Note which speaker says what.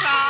Speaker 1: Russia!